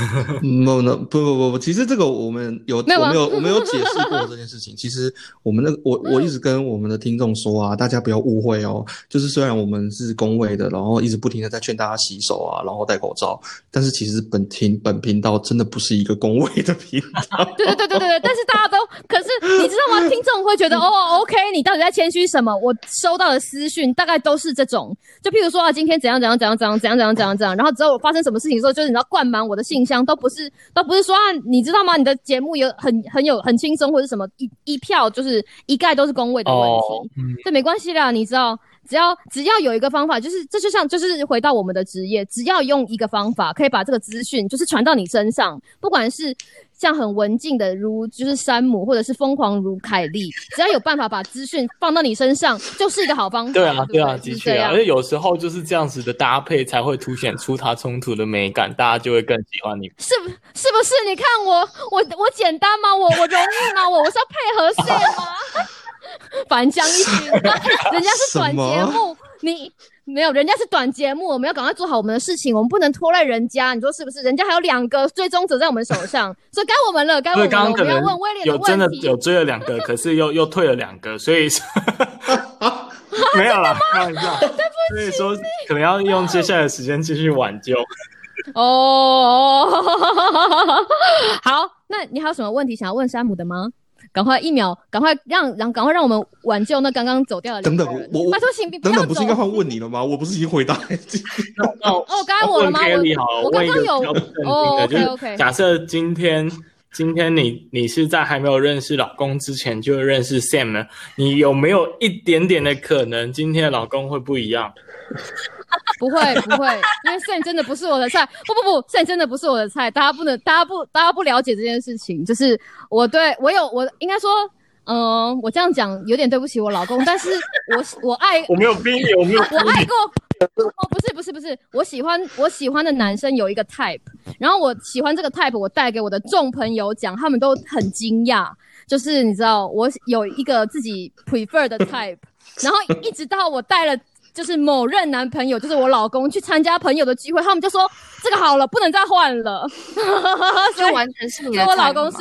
no [LAUGHS] no 不不不不，其实这个我们有没有我们有我们有解释过这件事情。其实我们那个我我一直跟我们的听众说啊，大家不要误会哦。就是虽然我们是工位的，然后一直不停的在劝大家洗手啊，然后戴口罩，但是其实本频本频道真的不是一个工位的频道。[LAUGHS] 对对对对对对，但是大家都 [LAUGHS] 可是你知道吗？听众会觉得哦，OK，你到底在谦虚什么？我收到的私讯大概都是这种，就譬如。说啊，今天怎样怎样怎样怎样怎样怎样怎样怎样，然后之后发生什么事情的时候，就是你知道灌满我的信箱，都不是都不是说啊，你知道吗？你的节目有很很有很轻松或者什么一一票就是一概都是公位的问题，这、oh, 没关系啦，你知道，只要只要有一个方法，就是这就像就是回到我们的职业，只要用一个方法可以把这个资讯就是传到你身上，不管是。像很文静的，如就是山姆，或者是疯狂如凯莉，只要有办法把资讯放到你身上，就是一个好方法。对啊，对啊，的确啊，而且有时候就是这样子的搭配，才会凸显出它冲突的美感，大家就会更喜欢你。是不？是不是？你看我，我，我简单吗？我，[LAUGHS] 我容易吗？我，我是要配合线吗？[LAUGHS] 反将一军，[LAUGHS] 人家是短节目，你。没有，人家是短节目，我们要赶快做好我们的事情，我们不能拖累人家，你说是不是？人家还有两个追踪者在我们手上，[LAUGHS] 所以该我们了，该我们了。刚刚可能我们要问威廉的问题。有真的有追了两个，可是又又退了两个，所以 [LAUGHS] [LAUGHS] 没有了，开玩笑。所以说可能要用接下来的时间继续挽救。哦，好，那你还有什么问题想要问山姆的吗？赶快一秒，赶快让让赶快让我们挽救那刚刚走掉的人。等等，我拜托，请不要走。等等，不是应该换问你了吗？我不是已经回答了？[LAUGHS] 哦，刚才我了吗？我我刚刚有哦，OK OK。假设今天今天你你是在还没有认识老公之前就认识 Sam 呢？你有没有一点点的可能今天的老公会不一样？[LAUGHS] 不会不会，因为 Sam 真的不是我的菜。不不不，Sam 真的不是我的菜。大家不能，大家不，大家不了解这件事情。就是我对我有我应该说，嗯、呃，我这样讲有点对不起我老公，但是我我爱我没有逼你，我没有我爱过。哦，不是不是不是，我喜欢我喜欢的男生有一个 type，然后我喜欢这个 type，我带给我的众朋友讲，他们都很惊讶。就是你知道，我有一个自己 prefer 的 type，然后一直到我带了。就是某任男朋友，就是我老公去参加朋友的聚会，他们就说这个好了，不能再换了。[LAUGHS] 所以完全是你的。我老公是，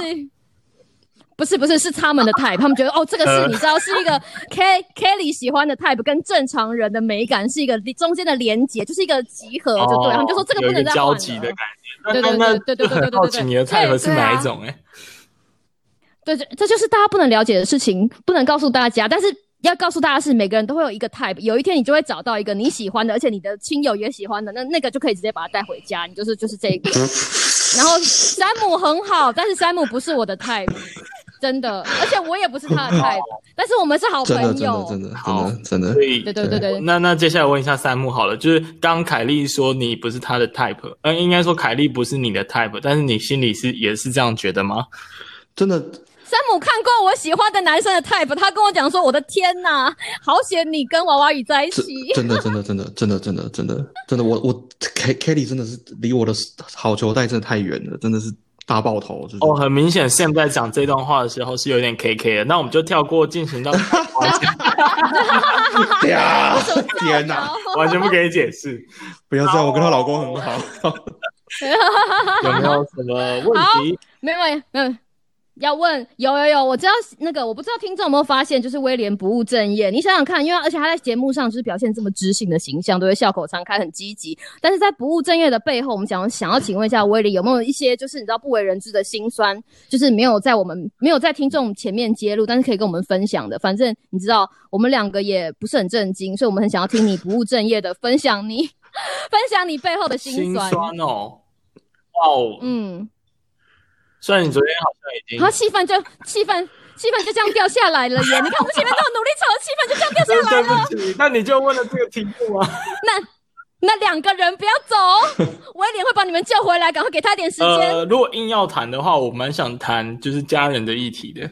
不是不是是他们的 type，他们觉得哦，这个是你知道是一个 [LAUGHS] K Kelly 喜欢的 type，跟正常人的美感是一个中间的连接，就是一个集合，就对。他们就说这个不能再换了。交集的感觉。对对对对对对对对。好奇你的 type 是哪一种？哎，对对，这就是大家不能了解的事情，不能告诉大家，但是。要告诉大家是每个人都会有一个 type，有一天你就会找到一个你喜欢的，而且你的亲友也喜欢的，那那个就可以直接把它带回家，你就是就是这个。[LAUGHS] 然后山姆很好，但是山姆不是我的 type，真的，而且我也不是他的 type，但是我们是好朋友，真的真的真的好真的。对对对对。那那接下来问一下山姆好了，就是刚凯莉说你不是他的 type，呃，应该说凯莉不是你的 type，但是你心里是也是这样觉得吗？真的。山姆看过我喜欢的男生的 type，他跟我讲说：“我的天呐，好险你跟娃娃鱼在一起。”真的，真的，真的，真的，真的，真的，真的，我我 Kelly 真的是离我的好球带真的太远了，真的是大爆头。就是、哦，很明显，Sam 在讲这段话的时候是有点 KK 的。那我们就跳过，进行到。[LAUGHS] 天哪，完全不给你解释，不要这样，我跟她老公很好。有没有什么问题？没有，没有。要问有有有，我知道那个，我不知道听众有没有发现，就是威廉不务正业。你想想看，因为而且他在节目上就是表现这么知性的形象，都会笑口常开，很积极。但是在不务正业的背后，我们想想要请问一下威廉，有没有一些就是你知道不为人知的辛酸，就是没有在我们没有在听众前面揭露，但是可以跟我们分享的。反正你知道，我们两个也不是很震惊，所以我们很想要听你不务正业的分享你，你分享你背后的辛酸。辛酸哦，哦，嗯。虽然你昨天好像已经，然后气氛就气氛气氛就这样掉下来了耶！[LAUGHS] 你看我们前面这么努力炒的气氛就这样掉下来了。对不起，那你就问了这个题目啊？那那两个人不要走，[LAUGHS] 威廉会把你们救回来，赶快给他点时间。呃，如果硬要谈的话，我蛮想谈就是家人的议题的。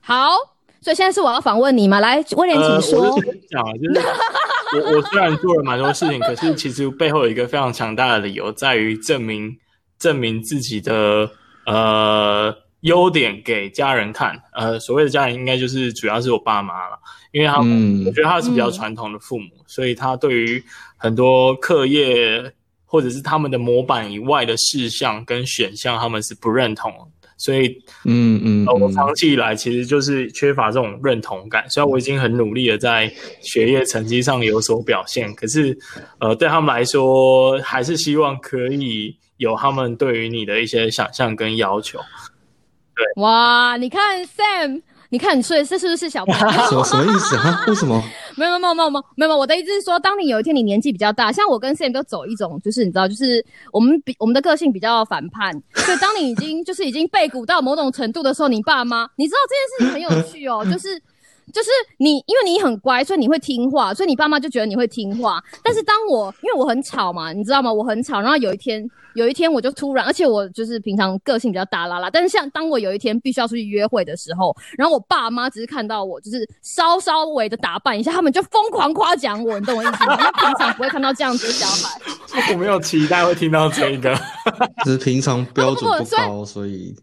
好，所以现在是我要访问你嘛？来，威廉，请说。呃、我就讲啊，就是我我虽然做了蛮多事情，[LAUGHS] 可是其实背后有一个非常强大的理由，在于证明。证明自己的呃优点给家人看，呃，所谓的家人应该就是主要是我爸妈了，因为他们、嗯、我觉得他是比较传统的父母，嗯、所以他对于很多课业或者是他们的模板以外的事项跟选项，他们是不认同，所以嗯嗯，呃，我长期以来其实就是缺乏这种认同感，虽然我已经很努力的在学业成绩上有所表现，可是呃，对他们来说还是希望可以。有他们对于你的一些想象跟要求，对。哇，你看 Sam，你看你说的这是不是小朋友？[LAUGHS] 什么什么意思啊？为什么？[LAUGHS] 没有没有没有没有没有，我的意思是说，当你有一天你年纪比较大，像我跟 Sam 都走一种，就是你知道，就是我们比我们的个性比较反叛，所以当你已经就是已经被鼓到某种程度的时候，你爸妈，你知道这件事情很有趣哦，[LAUGHS] 就是。就是你，因为你很乖，所以你会听话，所以你爸妈就觉得你会听话。但是当我，因为我很吵嘛，你知道吗？我很吵，然后有一天，有一天我就突然，而且我就是平常个性比较大啦啦，但是像当我有一天必须要出去约会的时候，然后我爸妈只是看到我就是稍稍微的打扮一下，他们就疯狂夸奖我，你懂我意思吗？因为平常不会看到这样子的小孩。[LAUGHS] 我没有期待会听到这个，[LAUGHS] 只是平常标准不高，所以。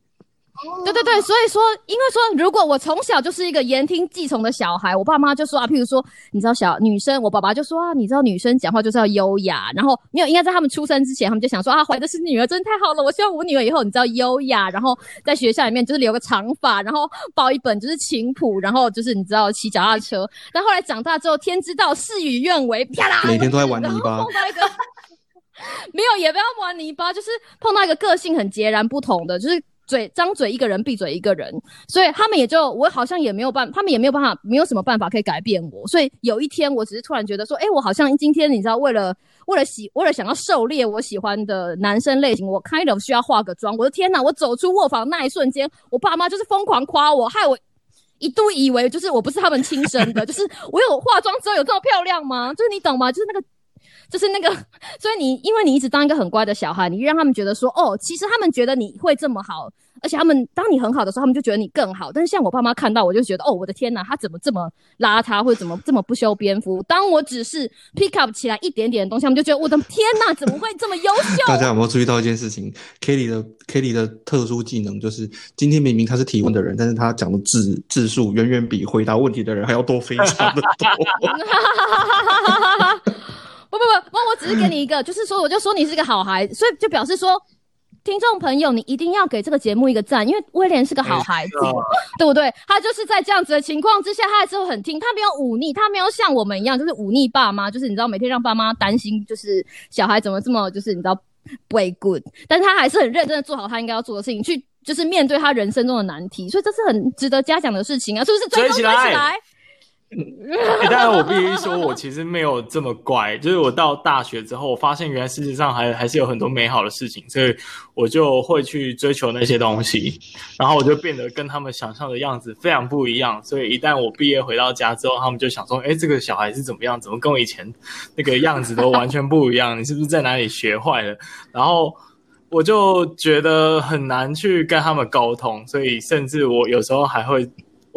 对对对，所以说，因为说，如果我从小就是一个言听计从的小孩，我爸妈就说啊，譬如说，你知道小女生，我爸爸就说啊，你知道女生讲话就是要优雅，然后没有，应该在他们出生之前，他们就想说啊，怀的是女儿，真的太好了，我希望我女儿以后你知道优雅，然后在学校里面就是留个长发，然后抱一本就是琴谱，然后就是你知道骑脚踏车，但后来长大之后，天知道事与愿违，啪啦，每天都在玩泥巴。[LAUGHS] 没有，也不要玩泥巴，就是碰到一个个性很截然不同的，就是嘴张嘴一个人，闭嘴一个人，所以他们也就我好像也没有办，他们也没有办法，没有什么办法可以改变我。所以有一天，我只是突然觉得说，诶，我好像今天你知道，为了为了喜，为了想要狩猎我喜欢的男生类型，我 kind of 需要化个妆。我的天哪！我走出卧房那一瞬间，我爸妈就是疯狂夸我，害我一度以为就是我不是他们亲生的，[LAUGHS] 就是我有化妆之后有这么漂亮吗？就是你懂吗？就是那个。就是那个，[LAUGHS] 所以你因为你一直当一个很乖的小孩，你让他们觉得说，哦，其实他们觉得你会这么好，而且他们当你很好的时候，他们就觉得你更好。但是像我爸妈看到我就觉得，哦，我的天哪，他怎么这么邋遢，或者怎么 [LAUGHS] 这么不修边幅？当我只是 pick up 起来一点点的东西，他们就觉得我的天哪，怎么会这么优秀？大家有没有注意到一件事情？Kelly 的 Kelly 的特殊技能就是，今天明明他是提问的人，但是他讲的字字数远远比回答问题的人还要多，非常的多。不不不，不，我只是给你一个，就是说，我就说你是个好孩子，所以就表示说，听众朋友，你一定要给这个节目一个赞，因为威廉是个好孩子，[LAUGHS] 对不对？他就是在这样子的情况之下，他还是会很听，他没有忤逆，他没有像我们一样，就是忤逆爸妈，就是你知道，每天让爸妈担心，就是小孩怎么这么，就是你知道不会 good，但是他还是很认真的做好他应该要做的事情，去就是面对他人生中的难题，所以这是很值得嘉奖的事情啊，是不是？追起来。[LAUGHS] 欸、但我必须说，我其实没有这么乖。就是我到大学之后，我发现原来世界上还还是有很多美好的事情，所以我就会去追求那些东西。然后我就变得跟他们想象的样子非常不一样。所以一旦我毕业回到家之后，他们就想说：“哎、这个小孩是怎么样？怎么跟我以前那个样子都完全不一样？你是不是在哪里学坏了？”然后我就觉得很难去跟他们沟通，所以甚至我有时候还会。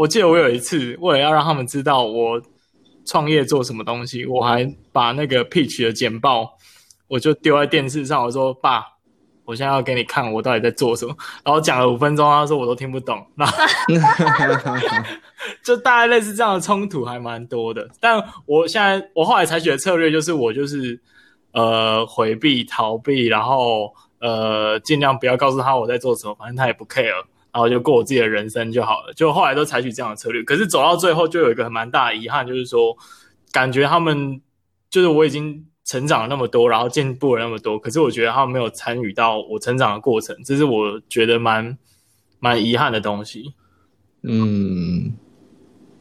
我记得我有一次，为了要让他们知道我创业做什么东西，我还把那个 pitch 的简报，我就丢在电视上，我说：“爸，我现在要给你看我到底在做什么。”然后讲了五分钟，他说我都听不懂。那 [LAUGHS] [LAUGHS] 就大概类似这样的冲突还蛮多的。但我现在我后来采取的策略就是，我就是呃回避、逃避，然后呃尽量不要告诉他我在做什么，反正他也不 care。然后就过我自己的人生就好了，就后来都采取这样的策略。可是走到最后，就有一个很蛮大的遗憾，就是说，感觉他们就是我已经成长了那么多，然后进步了那么多，可是我觉得他们没有参与到我成长的过程，这是我觉得蛮蛮遗憾的东西。嗯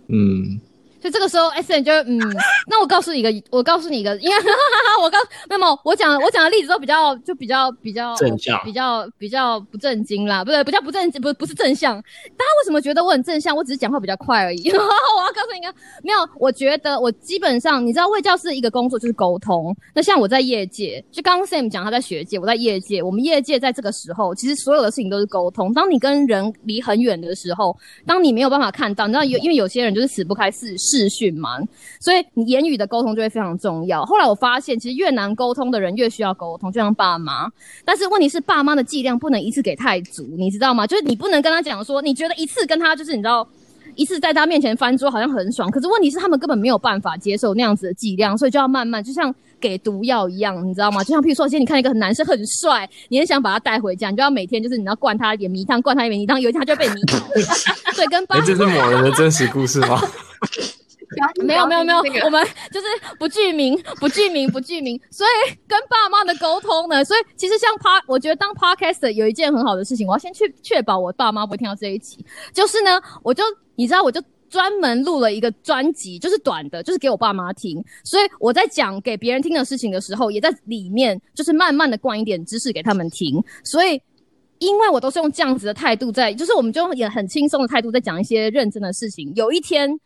嗯。就这个时候，SN 就嗯，那我告诉你一个，我告诉你一个，因为哈哈哈，[LAUGHS] 我告没有，我讲我讲的例子都比较就比较比较正向，比较比较不正经啦，不对，不叫不正经，不不是正向。大家为什么觉得我很正向？我只是讲话比较快而已。[LAUGHS] 我要告诉你一个，没有，我觉得我基本上，你知道，卫教师一个工作就是沟通。那像我在业界，就刚刚 Sam 讲他在学界，我在业界，我们业界在这个时候，其实所有的事情都是沟通。当你跟人离很远的时候，当你没有办法看到，你知道有，因为有些人就是死不开视视讯嘛，所以你言语的沟通就会非常重要。后来我发现，其实越难沟通的人越需要沟通，就像爸妈。但是问题是，爸妈的剂量不能一次给太足，你知道吗？就是你不能跟他讲说，你觉得一次跟他就是你知道，一次在他面前翻桌好像很爽，可是问题是他们根本没有办法接受那样子的剂量，所以就要慢慢，就像给毒药一样，你知道吗？就像譬如说，今天你看一个男生很帅，你很想把他带回家，你就要每天就是你要灌他一点迷汤，灌他一点迷汤，有一天他就会被迷倒。[LAUGHS] 所以跟爸妈，这是某人的真实故事吗？没有没有没有，我们就是不具名不具名不具名，所以跟爸妈的沟通呢，所以其实像 Pod，我觉得当 Podcaster 有一件很好的事情，我要先去确保我爸妈不会听到这一集，就是呢，我就你知道，我就专门录了一个专辑，就是短的，就是给我爸妈听，所以我在讲给别人听的事情的时候，也在里面就是慢慢的灌一点知识给他们听，所以因为我都是用这样子的态度在，就是我们就也很轻松的态度在讲一些认真的事情，有一天。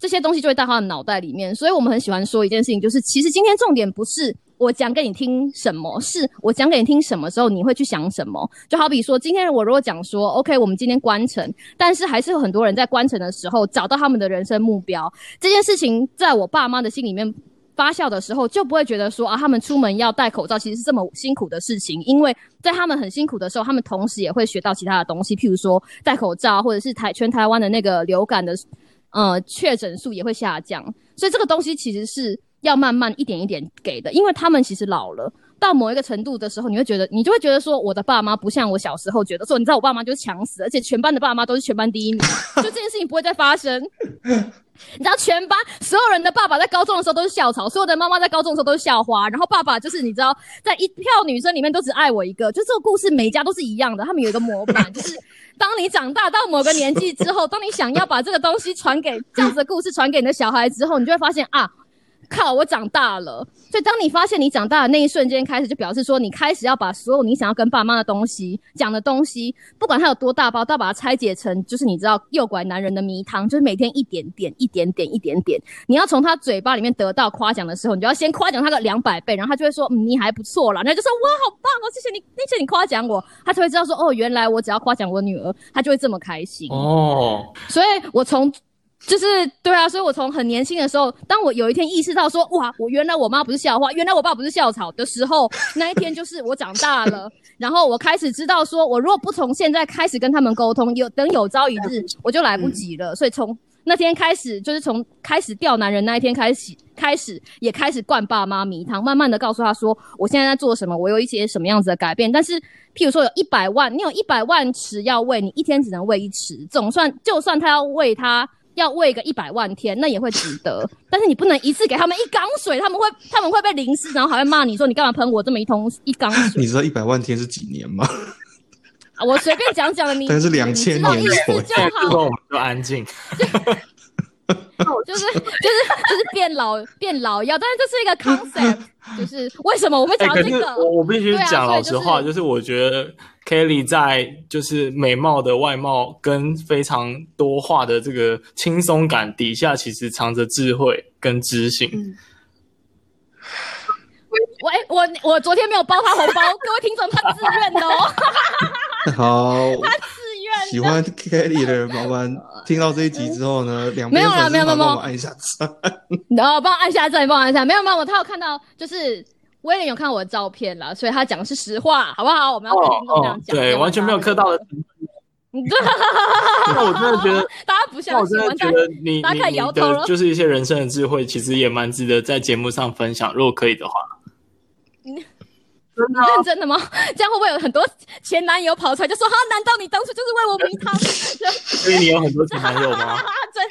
这些东西就会到他的脑袋里面，所以我们很喜欢说一件事情，就是其实今天重点不是我讲给你听什么，是我讲给你听什么时候你会去想什么。就好比说，[LAUGHS] 今天我如果讲说，OK，我们今天关城，但是还是有很多人在关城的时候找到他们的人生目标，这件事情在我爸妈的心里面发酵的时候，就不会觉得说啊，他们出门要戴口罩，其实是这么辛苦的事情。因为在他们很辛苦的时候，他们同时也会学到其他的东西，譬如说戴口罩，或者是台全台湾的那个流感的呃确诊数也会下降。所以这个东西其实是要慢慢一点一点给的，因为他们其实老了到某一个程度的时候，你会觉得你就会觉得说，我的爸妈不像我小时候觉得说，你知道我爸妈就是强死，而且全班的爸妈都是全班第一名，就这件事情不会再发生。[LAUGHS] 你知道全班所有人的爸爸在高中的时候都是校草，所有的妈妈在高中的时候都是校花，然后爸爸就是你知道，在一票女生里面都只爱我一个，就这个故事每一家都是一样的，他们有一个模板，就是当你长大到某个年纪之后，当你想要把这个东西传给这样子的故事传给你的小孩之后，你就会发现啊。靠！我长大了，所以当你发现你长大的那一瞬间开始，就表示说你开始要把所有你想要跟爸妈的东西讲的东西，不管它有多大包，都要把它拆解成，就是你知道诱拐男人的迷汤，就是每天一点点、一点点、一点点。你要从他嘴巴里面得到夸奖的时候，你就要先夸奖他个两百倍，然后他就会说：“嗯，你还不错啦。”然后就说：“哇，好棒哦，谢谢你，谢谢你夸奖我。”他才会知道说：“哦，原来我只要夸奖我女儿，他就会这么开心。”哦，所以我从。就是对啊，所以我从很年轻的时候，当我有一天意识到说，哇，我原来我妈不是校花，原来我爸不是校草的时候，那一天就是我长大了，[LAUGHS] 然后我开始知道说，我如果不从现在开始跟他们沟通，有等有朝一日我就来不及了。所以从那天开始，就是从开始钓男人那一天开始，开始也开始灌爸妈迷汤，慢慢的告诉他说，我现在在做什么，我有一些什么样子的改变。但是，譬如说有一百万，你有一百万匙要喂，你一天只能喂一池，总算就算他要喂他。要喂个一百万天，那也会值得。[LAUGHS] 但是你不能一次给他们一缸水，他们会他们会被淋湿，然后还会骂你说，你干嘛喷我这么一桶一缸水？[LAUGHS] 你知道一百万天是几年吗？啊、我随便讲讲的，你 [LAUGHS] 但是两千年意思就好，就安静。[LAUGHS] 就是就是就是变老变老药，但是这是一个 concept，[LAUGHS] 就是为什么我会讲这个？欸、我我必须讲老实话，啊就是、就是我觉得 Kelly 在就是美貌的外貌跟非常多话的这个轻松感底下，其实藏着智慧跟知性。嗯、喂，我我昨天没有包他红包，各位听众，他自愿的哦。[LAUGHS] 好。他自愿。喜欢 Kelly 的人，麻烦听到这一集之后呢，[LAUGHS] 两边粉丝帮我按一下赞。然后帮我按下赞，帮我按下。没有没有，他有看到，就是威廉有看我的照片了，所以他讲的是实话，好不好？我们要跟听众这样讲。对，完全没有磕到的。[LAUGHS] 那我真的觉得，大家不像，我真的觉得你大家看摇头了，就是一些人生的智慧，其实也蛮值得在节目上分享，如果可以的话。[LAUGHS] 你认真的吗？[LAUGHS] 这样会不会有很多前男友跑出来就说：“哈，难道你当初就是为我迷他？” [LAUGHS] 所以你有很多前男友吗？[LAUGHS] 真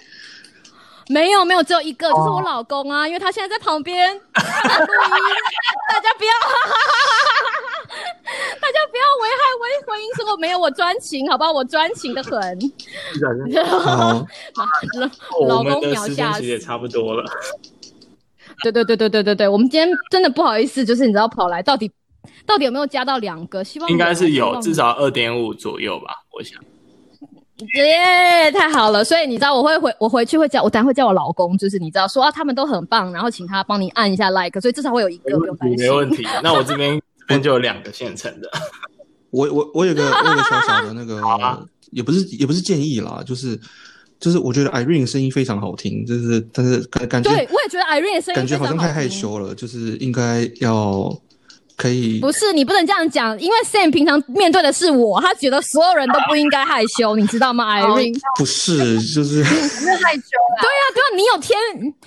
没有，没有，只有一个，就是我老公啊，因为他现在在旁边录音。大家不要，大家不要危害婚婚姻生活。没有我专情，好不好？我专情的很。好，老公秒下其实也差不多了。对对对对对对对，我们今天真的不好意思，就是你知道跑来到底。到底有没有加到两个？希望应该是有，至少二点五左右吧，我想。耶，太好了！所以你知道我会回我回去会叫我等下会叫我老公，就是你知道说啊，他们都很棒，然后请他帮你按一下 like，所以至少会有一个，没问题。那我这边 [LAUGHS] 这边就有两个现成的。我我我有个 [LAUGHS] 我有个小小的那个，啊、也不是也不是建议啦，就是就是我觉得 Irene 声音非常好听，就是但是感感觉对我也觉得 Irene 声音感觉好像太害羞了，就是应该要。可以不是你不能这样讲，因为 Sam 平常面对的是我，他觉得所有人都不应该害羞，你知道吗？Irene 不是，就是不是害羞啦。对啊，对啊，你有天，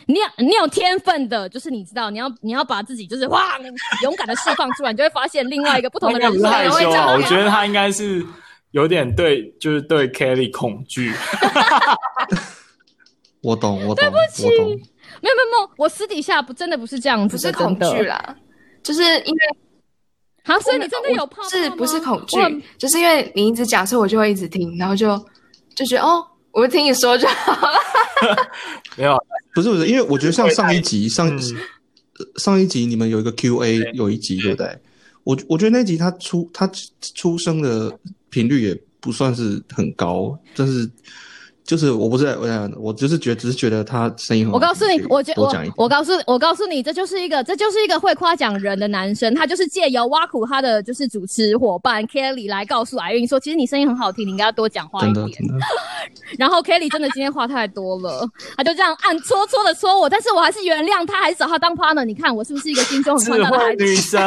你有你有天分的，就是你知道，你要你要把自己就是哇，勇敢的释放出来，你就会发现另外一个不同的人生。害羞啊，我觉得他应该是有点对，就是对 Kelly 恐惧。[LAUGHS] 我懂，我懂，对不起，没有没有没有，我私底下不真的不是这样子，不是恐惧啦。就是因为，好，所以你真的有怕是不是恐惧？就是因为你一直讲，所以我就会一直听，然后就就觉得哦，我就听你说就好了。[LAUGHS] 没有，不是不是，因为我觉得像上一集上、嗯、上一集你们有一个 Q&A 有一集对不对？我我觉得那集他出他出生的频率也不算是很高，但是就是我不是我想，我就是觉得只是觉得他声音很好。我告诉你，我觉我我告诉我告诉你，这就是一个这就是一个会夸奖人的男生，他就是借由挖苦他的就是主持伙伴 Kelly 来告诉 Irene 说，其实你声音很好听，你应该要多讲话一点。[LAUGHS] 然后 Kelly 真的今天话太多了，他就这样暗戳戳的戳我，但是我还是原谅他，还是找他当 partner。你看我是不是一个心中很宽大的孩子？女神。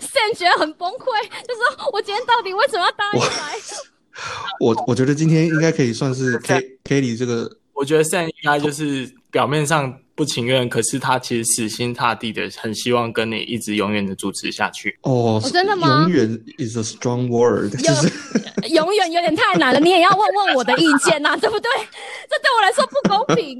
Sam 觉得很崩溃，就说我今天到底为什么要答应来？[LAUGHS] [LAUGHS] 我我觉得今天应该可以算是 K Kelly 这个，我觉得 Sam 应该就是表面上不情愿，可是他其实死心塌地的很希望跟你一直永远的主持下去。哦，哦真的吗？永远 is a strong word，就是永远有点太难了，你也要问问我的意见呐、啊，对不对？这对我来说不公平。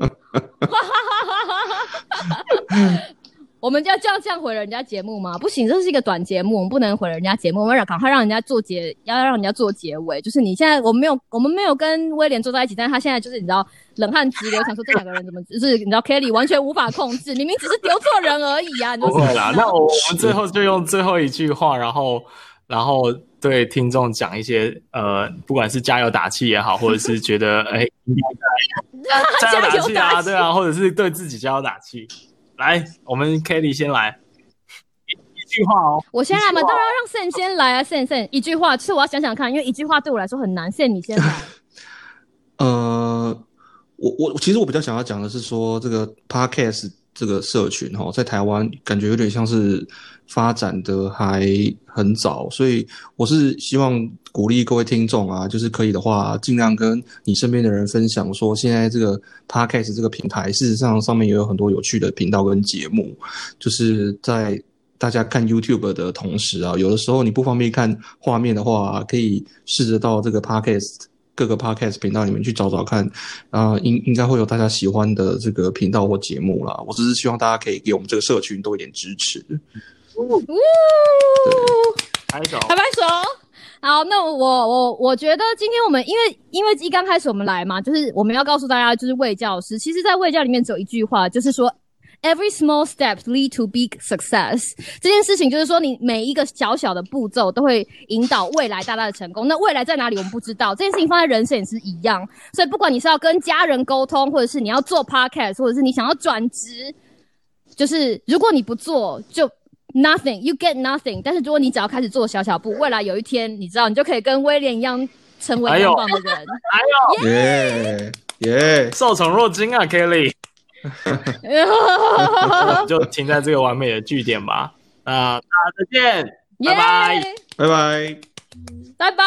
[LAUGHS] 我们就要这样这样回人家节目吗？不行，这是一个短节目，我们不能回人家节目。我们要赶快让人家做结，要让人家做结尾。就是你现在，我们没有，我们没有跟威廉坐在一起，但是他现在就是你知道，冷汗直流，想说这两个人怎么，就是你知道，Kelly 完全无法控制，明明只是丢错人而已啊！你不会啦，那我我们最后就用最后一句话，然后然后对听众讲一些呃，不管是加油打气也好，或者是觉得哎，[LAUGHS] 加油打气啊，对啊，或者是对自己加油打气。来，我们 Kelly 先来一,一句话哦。我先来嘛，当然要让 Sam 先来啊，Sam Sam 一句话，其实我要想想看，因为一句话对我来说很难。Sam 你先来。[LAUGHS] 呃，我我其实我比较想要讲的是说，这个 Podcast 这个社群哈，在台湾感觉有点像是发展的还很早，所以我是希望。鼓励各位听众啊，就是可以的话，尽量跟你身边的人分享，说现在这个 Podcast 这个平台，事实上上面也有很多有趣的频道跟节目，就是在大家看 YouTube 的同时啊，有的时候你不方便看画面的话，可以试着到这个 Podcast 各个 Podcast 频道里面去找找看，啊，应应该会有大家喜欢的这个频道或节目啦。我只是希望大家可以给我们这个社群多一点支持。呜，拍手，拍拍手。好，那我我我觉得今天我们因为因为一刚开始我们来嘛，就是我们要告诉大家，就是卫教师，其实在卫教里面只有一句话，就是说 every small step lead to big success。这件事情就是说，你每一个小小的步骤都会引导未来大大的成功。那未来在哪里我们不知道，这件事情放在人生也是一样。所以不管你是要跟家人沟通，或者是你要做 podcast，或者是你想要转职，就是如果你不做就。Nothing, you get nothing。但是如果你只要开始做小小步，未来有一天，你知道，你就可以跟威廉一样成为很棒的人。哎呦，耶耶，受宠若惊啊，Kelly。[LAUGHS] 就停在这个完美的句点吧。那大家再见，拜拜，拜拜，拜拜。